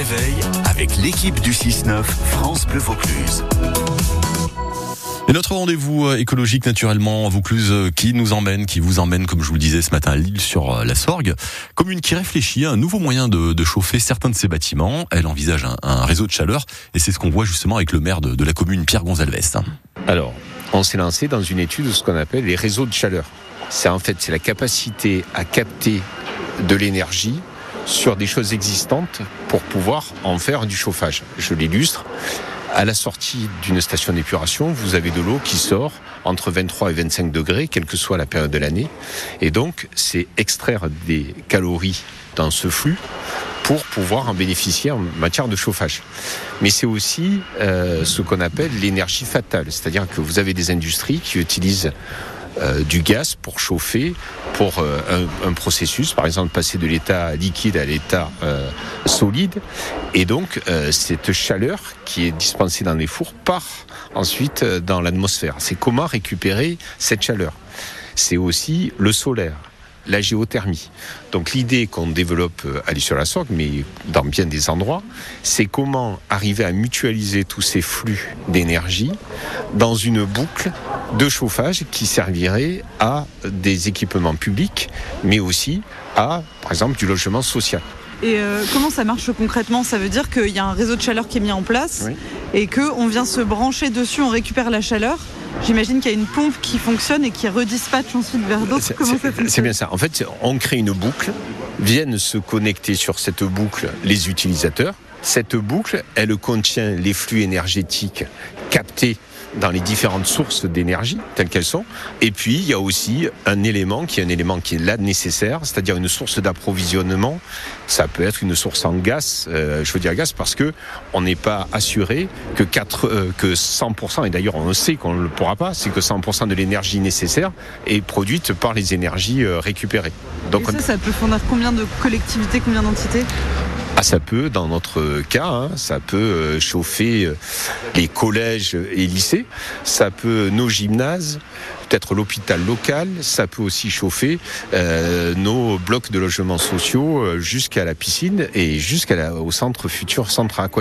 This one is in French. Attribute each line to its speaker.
Speaker 1: réveil avec l'équipe du 6-9 France Bleu Vaucluse.
Speaker 2: Et notre rendez-vous euh, écologique naturellement Vaucluse euh, qui nous emmène, qui vous emmène, comme je vous le disais ce matin, à Lille sur euh, la Sorgue, commune qui réfléchit à un nouveau moyen de, de chauffer certains de ses bâtiments. Elle envisage un, un réseau de chaleur et c'est ce qu'on voit justement avec le maire de, de la commune, Pierre Gonzalves.
Speaker 3: Alors, on s'est lancé dans une étude de ce qu'on appelle les réseaux de chaleur. C'est en fait c'est la capacité à capter de l'énergie sur des choses existantes pour pouvoir en faire du chauffage. Je l'illustre. À la sortie d'une station d'épuration, vous avez de l'eau qui sort entre 23 et 25 degrés, quelle que soit la période de l'année. Et donc, c'est extraire des calories dans ce flux pour pouvoir en bénéficier en matière de chauffage. Mais c'est aussi euh, ce qu'on appelle l'énergie fatale, c'est-à-dire que vous avez des industries qui utilisent euh, du gaz pour chauffer, pour euh, un, processus, par exemple passer de l'état liquide à l'état euh, solide. Et donc cette chaleur qui est dispensée dans les fours part ensuite dans l'atmosphère. C'est comment récupérer cette chaleur. C'est aussi le solaire la géothermie. Donc l'idée qu'on développe à sur la sorgue mais dans bien des endroits, c'est comment arriver à mutualiser tous ces flux d'énergie dans une boucle de chauffage qui servirait à des équipements publics, mais aussi à, par exemple, du logement social.
Speaker 4: Et euh, comment ça marche concrètement? Ça veut dire qu'il y a un réseau de chaleur qui est mis en place oui. et qu'on vient se brancher dessus, on récupère la chaleur J'imagine qu'il y a une pompe qui fonctionne et qui redispatche ensuite vers d'autres.
Speaker 3: C'est bien ça. En fait, on crée une boucle, viennent se connecter sur cette boucle les utilisateurs. Cette boucle, elle contient les flux énergétiques captés dans les différentes sources d'énergie telles qu'elles sont. Et puis, il y a aussi un élément qui est un élément qui est là nécessaire, c'est-à-dire une source d'approvisionnement. Ça peut être une source en gaz, euh, je veux dire gaz, parce que on n'est pas assuré que, 4, euh, que 100%, et d'ailleurs on sait qu'on ne le pourra pas, c'est que 100% de l'énergie nécessaire est produite par les énergies euh, récupérées.
Speaker 4: Donc, ça, ça peut fournir combien de collectivités, combien d'entités?
Speaker 3: Ah, ça peut, dans notre cas, hein, ça peut euh, chauffer euh, les collèges et lycées, ça peut nos gymnases, peut-être l'hôpital local, ça peut aussi chauffer euh, nos blocs de logements sociaux jusqu'à la piscine et jusqu'au centre futur centre aquatique.